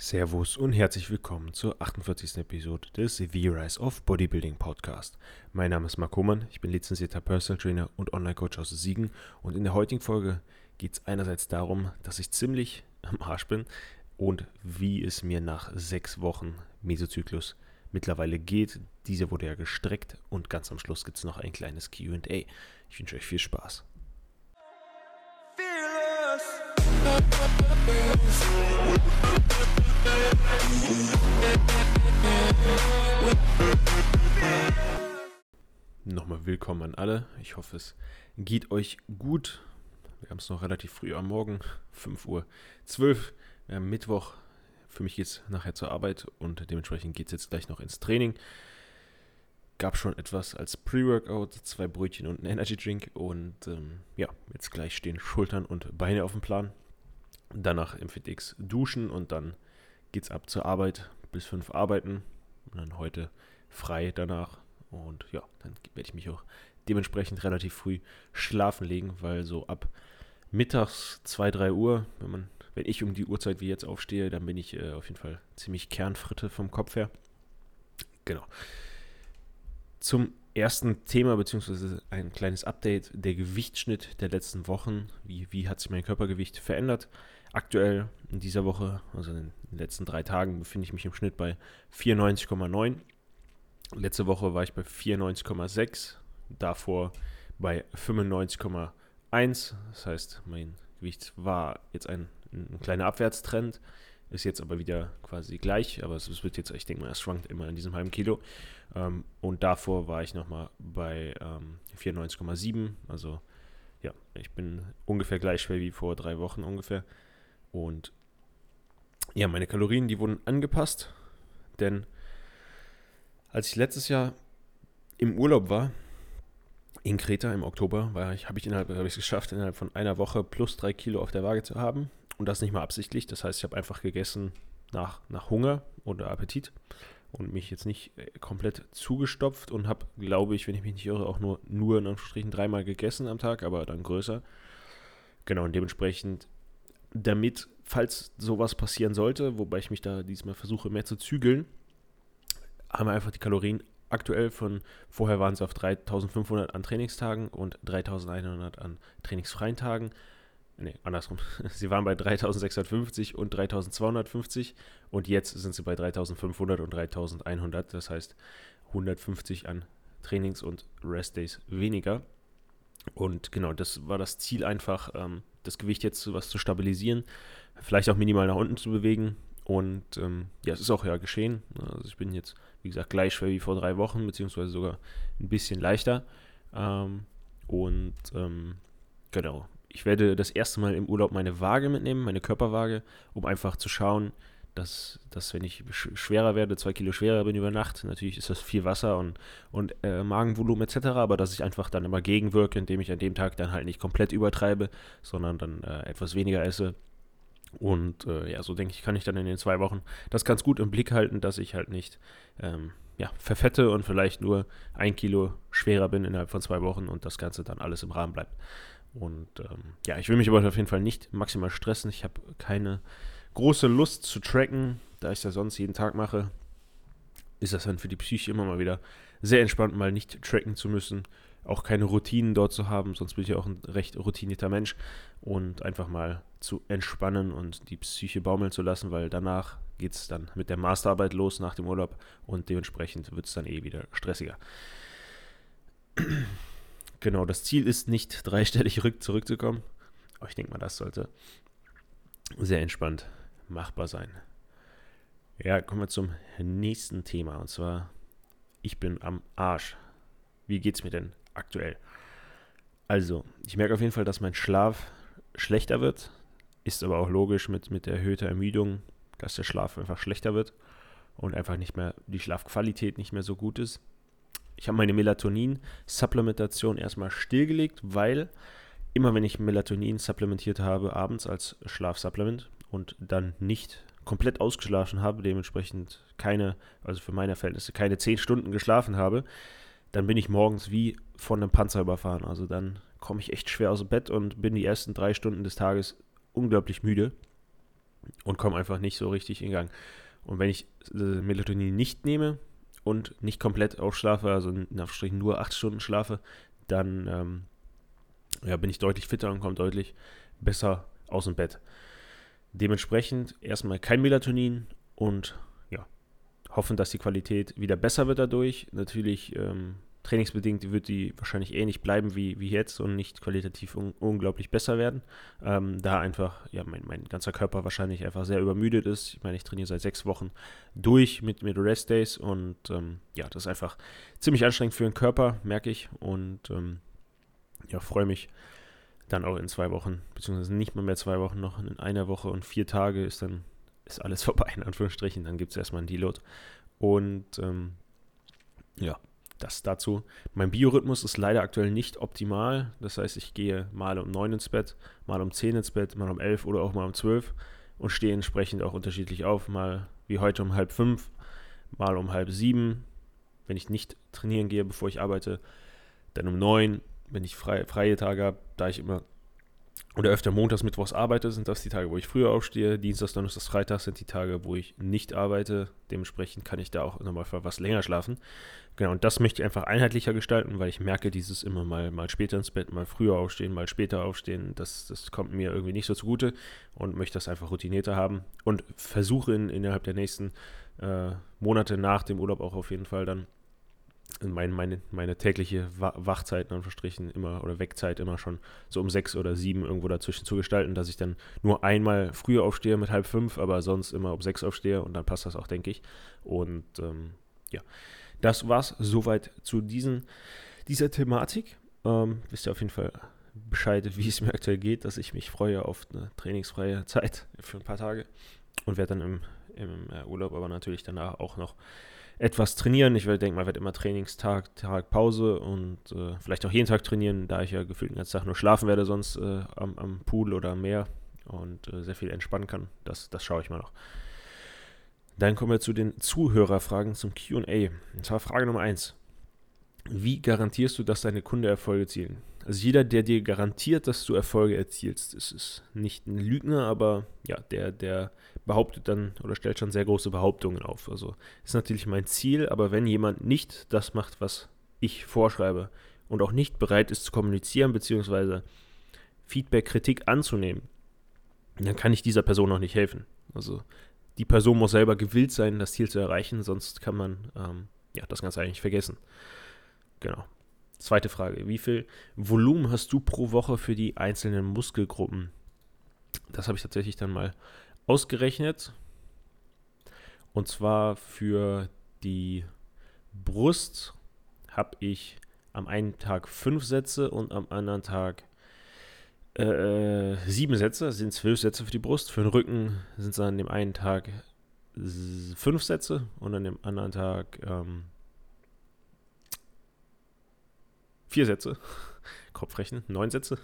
Servus und herzlich willkommen zur 48. Episode des The Rise of Bodybuilding Podcast. Mein Name ist Marc Hohmann, ich bin lizenzierter Personal Trainer und Online-Coach aus Siegen und in der heutigen Folge geht es einerseits darum, dass ich ziemlich am Arsch bin und wie es mir nach sechs Wochen Mesozyklus mittlerweile geht. Diese wurde ja gestreckt und ganz am Schluss gibt es noch ein kleines QA. Ich wünsche euch viel Spaß. Nochmal willkommen an alle. Ich hoffe, es geht euch gut. Wir haben es noch relativ früh am Morgen, 5 Uhr 12, äh, Mittwoch. Für mich geht es nachher zur Arbeit und dementsprechend geht es jetzt gleich noch ins Training. Gab schon etwas als Pre-Workout, zwei Brötchen und einen Energy Drink und ähm, ja, jetzt gleich stehen Schultern und Beine auf dem Plan. Danach im FitX duschen und dann geht's ab zur Arbeit, bis 5 arbeiten und dann heute frei danach und ja, dann werde ich mich auch dementsprechend relativ früh schlafen legen, weil so ab mittags 2, 3 Uhr, wenn man, wenn ich um die Uhrzeit wie jetzt aufstehe, dann bin ich äh, auf jeden Fall ziemlich Kernfritte vom Kopf her. Genau. Zum ersten Thema, beziehungsweise ein kleines Update, der Gewichtsschnitt der letzten Wochen. Wie, wie hat sich mein Körpergewicht verändert? Aktuell in dieser Woche, also in den letzten drei Tagen, befinde ich mich im Schnitt bei 94,9 Letzte Woche war ich bei 94,6, davor bei 95,1. Das heißt, mein Gewicht war jetzt ein, ein, kleiner Abwärtstrend, ist jetzt aber wieder quasi gleich, aber es, wird jetzt, ich denke mal, es schwankt immer in diesem halben Kilo. Ähm, und davor war ich nochmal bei ähm, 94,7, also ja, ich bin ungefähr gleich schwer wie vor drei Wochen ungefähr. Und ja, meine Kalorien, die wurden angepasst, denn als ich letztes Jahr im Urlaub war, in Kreta im Oktober, habe ich innerhalb, habe ich es geschafft, innerhalb von einer Woche plus drei Kilo auf der Waage zu haben. Und das nicht mal absichtlich. Das heißt, ich habe einfach gegessen nach, nach Hunger oder Appetit und mich jetzt nicht äh, komplett zugestopft und habe, glaube ich, wenn ich mich nicht irre, auch nur, nur in Anführungsstrichen dreimal gegessen am Tag, aber dann größer. Genau, und dementsprechend, damit, falls sowas passieren sollte, wobei ich mich da diesmal versuche mehr zu zügeln, haben wir einfach die Kalorien aktuell von, vorher waren es auf 3500 an Trainingstagen und 3100 an trainingsfreien Tagen. Ne, andersrum. Sie waren bei 3650 und 3250 und jetzt sind sie bei 3500 und 3100. Das heißt 150 an Trainings- und Restdays weniger. Und genau, das war das Ziel einfach, ähm, das Gewicht jetzt was zu stabilisieren, vielleicht auch minimal nach unten zu bewegen. Und ähm, ja, es ist auch ja geschehen. Also ich bin jetzt wie gesagt, gleich schwer wie vor drei Wochen, beziehungsweise sogar ein bisschen leichter. Ähm, und ähm, genau, ich werde das erste Mal im Urlaub meine Waage mitnehmen, meine Körperwaage, um einfach zu schauen, dass, dass wenn ich schwerer werde, zwei Kilo schwerer bin über Nacht, natürlich ist das viel Wasser und, und äh, Magenvolumen etc., aber dass ich einfach dann immer gegenwirke, indem ich an dem Tag dann halt nicht komplett übertreibe, sondern dann äh, etwas weniger esse und äh, ja, so denke ich, kann ich dann in den zwei Wochen das ganz gut im Blick halten, dass ich halt nicht ähm, ja, verfette und vielleicht nur ein Kilo schwerer bin innerhalb von zwei Wochen und das Ganze dann alles im Rahmen bleibt. Und ähm, ja, ich will mich aber auf jeden Fall nicht maximal stressen. Ich habe keine große Lust zu tracken, da ich das sonst jeden Tag mache. Ist das dann für die Psyche immer mal wieder sehr entspannt, mal nicht tracken zu müssen auch keine Routinen dort zu haben, sonst bin ich ja auch ein recht routinierter Mensch und einfach mal zu entspannen und die Psyche baumeln zu lassen, weil danach geht es dann mit der Masterarbeit los nach dem Urlaub und dementsprechend wird es dann eh wieder stressiger. Genau, das Ziel ist nicht dreistellig zurückzukommen, aber ich denke mal, das sollte sehr entspannt machbar sein. Ja, kommen wir zum nächsten Thema und zwar, ich bin am Arsch. Wie geht's mir denn aktuell. Also, ich merke auf jeden Fall, dass mein Schlaf schlechter wird. Ist aber auch logisch mit, mit erhöhter Ermüdung, dass der Schlaf einfach schlechter wird und einfach nicht mehr die Schlafqualität nicht mehr so gut ist. Ich habe meine Melatonin-Supplementation erstmal stillgelegt, weil immer wenn ich Melatonin supplementiert habe, abends als Schlafsupplement und dann nicht komplett ausgeschlafen habe, dementsprechend keine, also für meine Verhältnisse, keine 10 Stunden geschlafen habe, dann bin ich morgens wie von einem Panzer überfahren. Also dann komme ich echt schwer aus dem Bett und bin die ersten drei Stunden des Tages unglaublich müde. und komme einfach nicht so richtig in Gang. Und wenn ich äh, Melatonin nicht nehme und nicht komplett ausschlafe, also in Anführungsstrichen nur acht Stunden schlafe, dann ähm, ja, bin ich deutlich fitter und komme deutlich besser aus dem Bett. Dementsprechend erstmal kein Melatonin und ja, hoffen, dass die Qualität wieder besser wird dadurch. Natürlich ähm, trainingsbedingt wird die wahrscheinlich ähnlich bleiben wie, wie jetzt und nicht qualitativ un unglaublich besser werden. Ähm, da einfach, ja, mein, mein ganzer Körper wahrscheinlich einfach sehr übermüdet ist. Ich meine, ich trainiere seit sechs Wochen durch mit, mit Rest Days und ähm, ja, das ist einfach ziemlich anstrengend für den Körper, merke ich. Und ähm, ja, freue mich dann auch in zwei Wochen, beziehungsweise nicht mal mehr zwei Wochen, noch in einer Woche und vier Tage ist dann ist alles vorbei, in Anführungsstrichen. Dann gibt es erstmal einen Deload. Und ähm, ja, das dazu. Mein Biorhythmus ist leider aktuell nicht optimal. Das heißt, ich gehe mal um 9 ins Bett, mal um 10 ins Bett, mal um 11 oder auch mal um 12 und stehe entsprechend auch unterschiedlich auf. Mal wie heute um halb 5, mal um halb 7, wenn ich nicht trainieren gehe, bevor ich arbeite. Dann um 9, wenn ich frei, freie Tage habe, da ich immer oder öfter montags, mittwochs arbeite, sind das die Tage, wo ich früher aufstehe. Dienstags, Donnerstags, Freitags sind die Tage, wo ich nicht arbeite. Dementsprechend kann ich da auch nochmal was länger schlafen. Genau, und das möchte ich einfach einheitlicher gestalten, weil ich merke, dieses immer mal, mal später ins Bett, mal früher aufstehen, mal später aufstehen, das, das kommt mir irgendwie nicht so zugute und möchte das einfach routinierter haben und versuche in, innerhalb der nächsten äh, Monate nach dem Urlaub auch auf jeden Fall dann mein, meine, meine tägliche Wachzeit, in Verstrichen, immer oder Wegzeit immer schon so um sechs oder sieben irgendwo dazwischen zu gestalten, dass ich dann nur einmal früher aufstehe mit halb fünf, aber sonst immer um sechs aufstehe und dann passt das auch, denke ich. Und ähm, ja, das war's soweit zu diesen, dieser Thematik. Ähm, wisst ihr auf jeden Fall Bescheid, wie es mir aktuell geht, dass ich mich freue auf eine trainingsfreie Zeit für ein paar Tage und werde dann im, im äh, Urlaub aber natürlich danach auch noch etwas trainieren. Ich denke mal, werde immer Trainingstag, Tag, Pause und äh, vielleicht auch jeden Tag trainieren, da ich ja gefühlt den ganzen Tag nur schlafen werde, sonst äh, am, am, Pool oder am Meer und äh, sehr viel entspannen kann. Das, das schaue ich mal noch. Dann kommen wir zu den Zuhörerfragen zum QA. Und zwar Frage Nummer 1. Wie garantierst du, dass deine Kunden Erfolge erzielen? Also jeder, der dir garantiert, dass du Erfolge erzielst, ist, ist nicht ein Lügner, aber ja, der, der behauptet dann oder stellt schon sehr große Behauptungen auf. Also ist natürlich mein Ziel, aber wenn jemand nicht das macht, was ich vorschreibe und auch nicht bereit ist zu kommunizieren bzw. Feedback, Kritik anzunehmen, dann kann ich dieser Person auch nicht helfen. Also die Person muss selber gewillt sein, das Ziel zu erreichen, sonst kann man ähm, ja, das Ganze eigentlich vergessen. Genau. Zweite Frage. Wie viel Volumen hast du pro Woche für die einzelnen Muskelgruppen? Das habe ich tatsächlich dann mal ausgerechnet. Und zwar für die Brust habe ich am einen Tag fünf Sätze und am anderen Tag äh, sieben Sätze. Das sind zwölf Sätze für die Brust. Für den Rücken sind es an dem einen Tag fünf Sätze und an dem anderen Tag ähm, vier Sätze. Kopfrechnen, neun Sätze.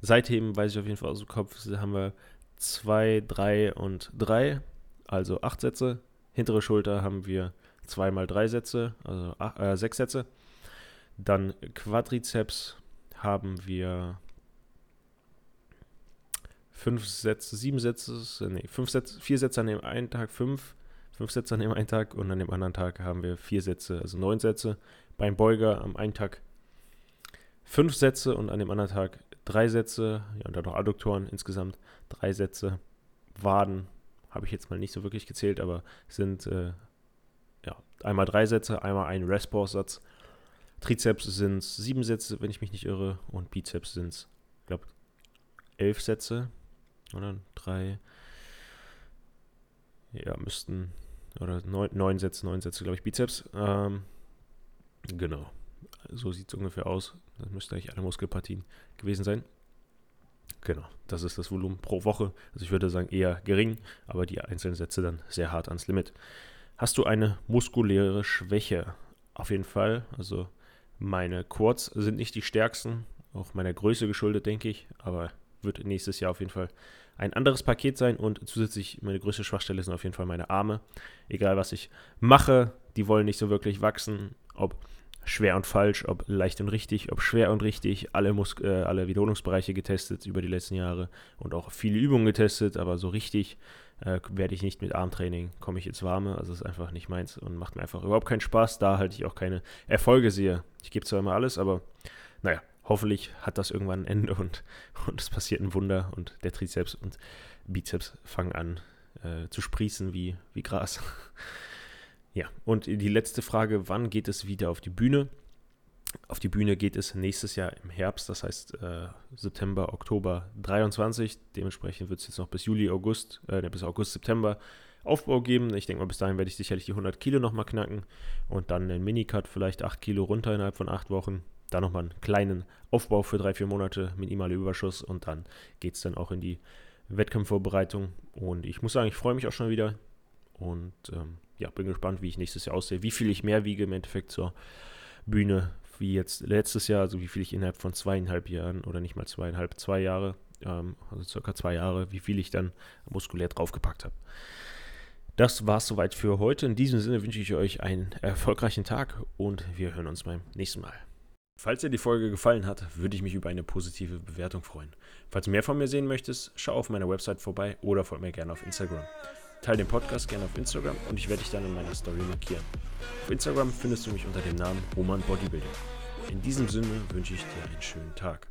Seitheben weiß ich auf jeden Fall aus dem Kopf, haben wir zwei, drei und drei, also acht Sätze. Hintere Schulter haben wir zweimal drei Sätze, also acht, äh, sechs Sätze. Dann Quadrizeps haben wir fünf Sätze, sieben Sätze, nee, fünf Sätze, vier Sätze an dem einen Tag, fünf, fünf Sätze an dem einen Tag und an dem anderen Tag haben wir vier Sätze, also neun Sätze. Beim Beuger am einen Tag fünf Sätze und an dem anderen Tag drei Sätze, ja, und dann noch Adduktoren insgesamt drei Sätze. Waden habe ich jetzt mal nicht so wirklich gezählt, aber sind äh, ja, einmal drei Sätze, einmal ein Rest-Pause-Satz. Trizeps sind sieben Sätze, wenn ich mich nicht irre, und Bizeps sind es, glaube elf Sätze, oder? Drei, ja, müssten, oder neun, neun Sätze, neun Sätze, glaube ich, Bizeps. Ähm, genau so sieht es ungefähr aus. Das müssten eigentlich alle Muskelpartien gewesen sein. Genau, das ist das Volumen pro Woche. Also ich würde sagen eher gering, aber die einzelnen Sätze dann sehr hart ans Limit. Hast du eine muskuläre Schwäche? Auf jeden Fall. Also meine Quads sind nicht die stärksten, auch meiner Größe geschuldet, denke ich, aber wird nächstes Jahr auf jeden Fall ein anderes Paket sein und zusätzlich meine größte Schwachstelle sind auf jeden Fall meine Arme. Egal was ich mache, die wollen nicht so wirklich wachsen. Ob schwer und falsch, ob leicht und richtig, ob schwer und richtig, alle, Mus äh, alle Wiederholungsbereiche getestet über die letzten Jahre und auch viele Übungen getestet, aber so richtig äh, werde ich nicht mit Armtraining, komme ich ins Warme. Also ist einfach nicht meins und macht mir einfach überhaupt keinen Spaß. Da halte ich auch keine Erfolge sehe. Ich gebe zwar immer alles, aber naja, hoffentlich hat das irgendwann ein Ende und, und es passiert ein Wunder und der Trizeps und Bizeps fangen an äh, zu sprießen wie, wie Gras. ja, und die letzte Frage, wann geht es wieder auf die Bühne? Auf die Bühne geht es nächstes Jahr im Herbst, das heißt äh, September, Oktober 23. Dementsprechend wird es jetzt noch bis Juli, August, äh, bis August, September Aufbau geben. Ich denke mal, bis dahin werde ich sicherlich die 100 Kilo nochmal knacken und dann einen Minicut, vielleicht 8 Kilo runter innerhalb von 8 Wochen. Dann nochmal einen kleinen Aufbau für 3-4 Monate, minimaler Überschuss und dann geht es dann auch in die Wettkampfvorbereitung. Und ich muss sagen, ich freue mich auch schon wieder und ähm, ja, bin gespannt, wie ich nächstes Jahr aussehe, wie viel ich mehr wiege im Endeffekt zur Bühne wie jetzt letztes Jahr, also wie viel ich innerhalb von zweieinhalb Jahren oder nicht mal zweieinhalb, zwei Jahre, ähm, also circa zwei Jahre, wie viel ich dann muskulär draufgepackt habe. Das war es soweit für heute. In diesem Sinne wünsche ich euch einen erfolgreichen Tag und wir hören uns beim nächsten Mal. Falls dir die Folge gefallen hat, würde ich mich über eine positive Bewertung freuen. Falls du mehr von mir sehen möchtest, schau auf meiner Website vorbei oder folge mir gerne auf Instagram. Teile den Podcast gerne auf Instagram und ich werde dich dann in meiner Story markieren. Auf Instagram findest du mich unter dem Namen Roman Bodybuilding. In diesem Sinne wünsche ich dir einen schönen Tag.